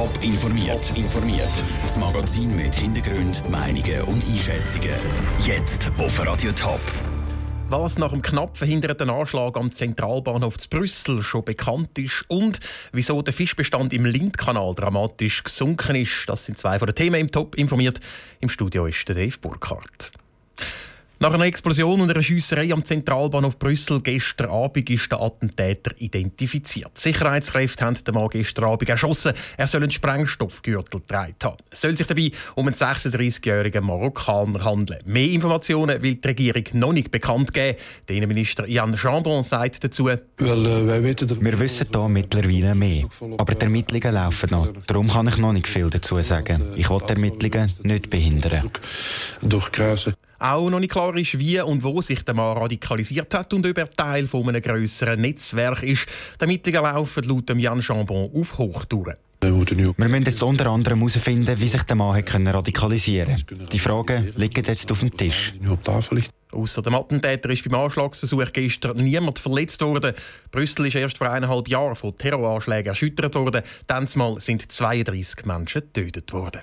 Top informiert. informiert. Das Magazin mit Hintergrund, Meinungen und Einschätzungen. Jetzt auf Radio Top. Was nach dem knapp verhinderten Anschlag am Zentralbahnhof zu Brüssel schon bekannt ist und wieso der Fischbestand im Lindkanal dramatisch gesunken ist, das sind zwei von den Themen im Top informiert. Im Studio ist der Dave Burkhardt. Nach einer Explosion und einer Schiesserei am Zentralbahnhof Brüssel gestern Abend ist der Attentäter identifiziert. Sicherheitskräfte haben den Mann gestern Abend erschossen. Er soll einen Sprengstoffgürtel getragen haben. Es soll sich dabei um einen 36-jährigen Marokkaner handeln. Mehr Informationen will die Regierung noch nicht bekannt geben. Der Innenminister Jan Jambon sagt dazu, uh, Wir wissen hier mittlerweile mehr. Aber die Ermittlungen laufen noch. Darum kann ich noch nicht viel dazu sagen. Ich will die Ermittlungen nicht behindern. Auch noch nicht klar ist, wie und wo sich der Mann radikalisiert hat und ob er Teil von einem grösseren Netzwerk ist. Die Ermittlungen laufen laut Jan Chambon auf Hochtouren. Wir müssen jetzt unter anderem herausfinden, wie sich der Mann radikalisieren konnte. Die Fragen liegen jetzt auf dem Tisch. Außer dem Attentäter ist beim Anschlagsversuch gestern niemand verletzt worden. Brüssel ist erst vor eineinhalb Jahren von Terroranschlägen erschüttert worden. Mal sind 32 Menschen getötet worden.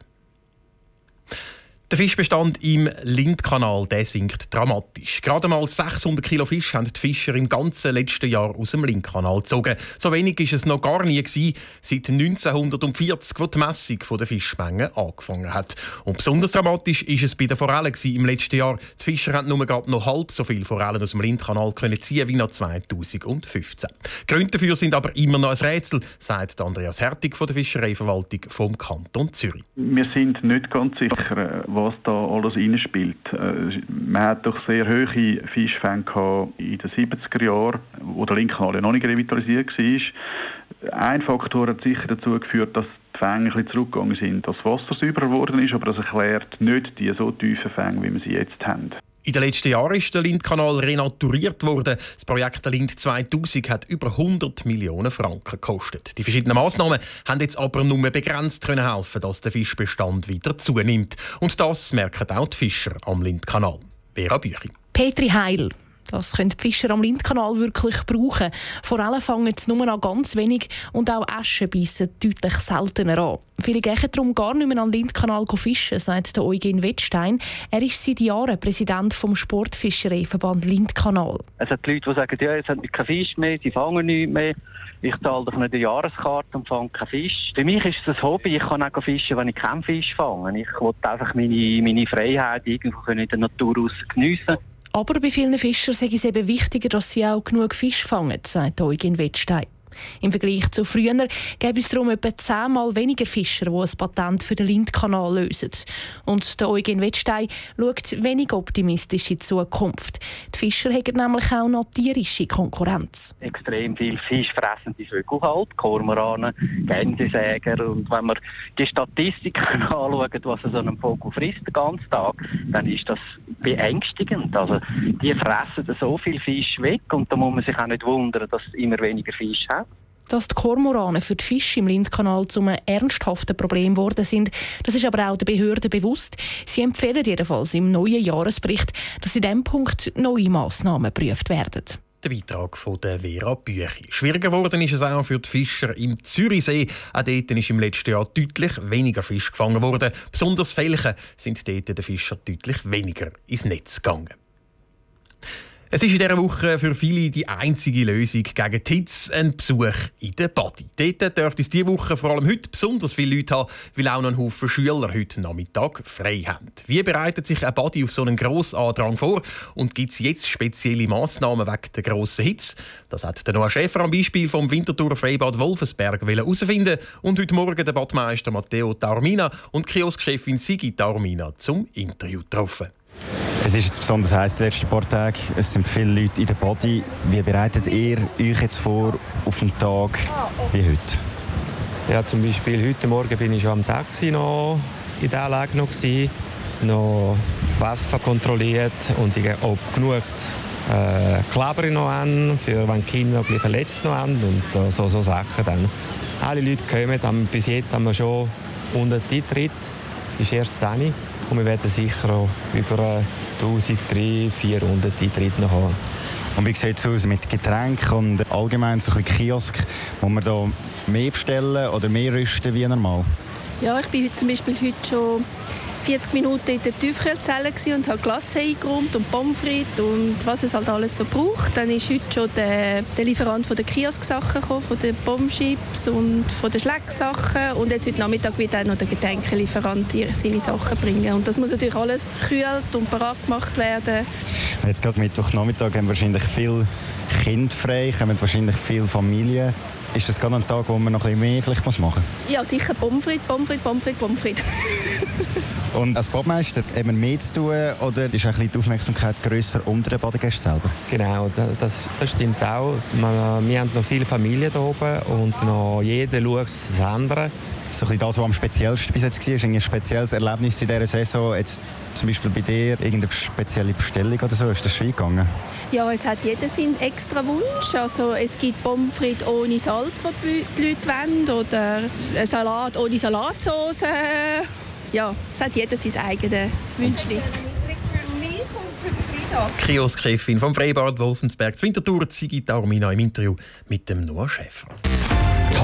Der Fischbestand im Lindkanal der sinkt dramatisch. Gerade mal 600 Kilo Fisch haben die Fischer im ganzen letzten Jahr aus dem Lindkanal gezogen. So wenig ist es noch gar nie gewesen, seit 1940, wo die Messung der Fischmengen angefangen hat. Und besonders dramatisch ist es bei den Forellen im letzten Jahr. Die Fischer haben nur gerade noch halb so viel Forellen aus dem Lindkanal können ziehen wie noch 2015. Gründe dafür sind aber immer noch ein Rätsel, sagt Andreas Hertig von der Fischereiverwaltung vom Kanton Zürich. Wir sind nicht ganz sicher was da alles reinspielt. Äh, man hat doch sehr hohe Fischfänge in den 70er Jahren, wo der Linkkanal noch nicht revitalisiert war. Ein Faktor hat sicher dazu geführt, dass die Fänge ein bisschen zurückgegangen sind, dass das Wasser sauber geworden ist, aber das erklärt nicht die so tiefen Fänge, wie wir sie jetzt haben. In den letzten Jahren ist der Lindkanal renaturiert worden. Das Projekt der Lind 2000 hat über 100 Millionen Franken gekostet. Die verschiedenen Massnahmen haben jetzt aber nur begrenzt können helfen, dass der Fischbestand wieder zunimmt. Und das merken auch die Fischer am Lindkanal. Vera Büchi. Petri Heil. Das können die Fischer am Lindkanal wirklich brauchen. Vor allem fangen sie nur noch ganz wenig und auch Eschen beißen deutlich seltener an. Viele gehen darum gar nicht mehr an den Lindkanal fischen, sagt der Eugen Wettstein. Er ist seit Jahren Präsident vom Sportfischereiverband Lindkanal. Es hat Leute, die sagen, ja, jetzt haben wir keinen Fisch mehr, sie fangen nichts mehr. Ich zahle doch nicht eine Jahreskarte und fange keinen Fisch. Für mich ist es ein Hobby. Ich kann auch fischen, wenn ich keinen Fisch fange. Ich will einfach meine, meine Freiheit irgendwo in der Natur geniessen. Aber bei vielen Fischern ist es eben wichtiger, dass sie auch genug Fisch fangen, sagt Eugen Wettstein. Im Vergleich zu früher gäbe es darum etwa zehnmal weniger Fischer, die ein Patent für den Lindkanal lösen. Und der Eugen Wettstein schaut wenig optimistisch in die Zukunft. Die Fischer haben nämlich auch noch tierische Konkurrenz. Extrem viel fischfressende Vögel halt, Kormoranen, Gänsesäger. Und wenn man die Statistiken anschaut, was so ein Vogel frisst den ganzen Tag, dann ist das beängstigend. Also die fressen so viel Fisch weg und da muss man sich auch nicht wundern, dass es immer weniger Fisch hat. Dass die Kormorane für die Fische im Lindkanal zu einem ernsthaften Problem geworden sind, das ist aber auch den Behörden bewusst. Sie empfehlen jedenfalls im neuen Jahresbericht, dass in diesem Punkt neue Massnahmen geprüft werden. Der Beitrag von der Vera Büchi. Schwieriger geworden ist es auch für die Fischer im Zürichsee. Auch dort ist im letzten Jahr deutlich weniger Fisch gefangen worden. Besonders Felchen sind dort den Fischer deutlich weniger ins Netz gegangen. Es ist in dieser Woche für viele die einzige Lösung gegen die Hitze ein Besuch in der Body. Dort dürfte es diese Woche vor allem heute besonders viele Leute haben, weil auch noch ein Haufen Schüler heute Nachmittag frei haben. Wie bereitet sich ein Body auf so einen Grossandrang vor und gibt es jetzt spezielle Massnahmen wegen der grossen Hitze? Das hat der Noah Schäfer am Beispiel vom Winterthur Freibad Wolfensberg herausfinden und heute Morgen der Badmeister Matteo Taormina und Kioskchefin Sigi Taormina zum Interview getroffen. Es ist jetzt besonders heiß die letzten paar Tage. Es sind viele Leute in der Body. Wie bereitet ihr euch jetzt vor auf einen Tag wie heute? Ja, zum Beispiel heute Morgen bin ich schon am 6 Uhr noch in der Lage noch gewesen, noch Wasser kontrolliert und ich habe genug äh, Kleber noch an, für wenn die Kinder noch verletzt noch haben und äh, so, so Sachen dann. Alle Leute kommen, bis jetzt haben wir schon 100 Eintritt, ist erst 10 und wir werden sicher auch über 1300, 400 Eintritte noch haben. Und wie sieht es aus mit Getränken und allgemein so ein Kiosk? Muss man da mehr bestellen oder mehr rüsten wie normal? Ja, ich bin zum Beispiel heute schon 40 Minuten in der Tiefkühlzelle und habe Glasse eingeräumt und Pommes frites und was es halt alles so braucht. Dann ist heute schon der, der Lieferant von den Kiosk-Sachen gekommen, von den Bombschips und von den Schlecksachen und jetzt heute Nachmittag wird auch noch der Getränkelieferant seine Sachen bringen und das muss natürlich alles gekühlt und parat gemacht werden. Jetzt gerade Mittwochnachmittag haben wahrscheinlich viele Kinder frei, kommen wahrscheinlich viele Familien. Ist das gerade ein Tag, wo man noch ein bisschen mehr vielleicht machen muss? Ja, sicher Pommes frites, Pommes frites, Pommes frites, Pommes frites. Und als Badmeister eben mehr zu tun oder ist ein bisschen die Aufmerksamkeit grösser unter den Badegästen selber? Genau, das, das stimmt auch. Wir haben noch viele Familien hier oben und noch jeder schaut das andere. So ein das, was am speziellsten bis jetzt war, ist ein spezielles Erlebnis in dieser Saison. Jetzt zum Beispiel bei dir irgendeine spezielle Bestellung oder so, ist das schon gegangen? Ja, es hat jeder seinen extra Wunsch. Also es gibt Pommes frites ohne Salz, die die Leute wollen, oder ein Salat ohne Salatsauce ja, es hat jeder sein eigenes Wünschchen. Kiosk-Chefin vom Freibad Wolfensberg, Winterthur, Ziggy Taormina im Interview mit dem Noah Schäfer.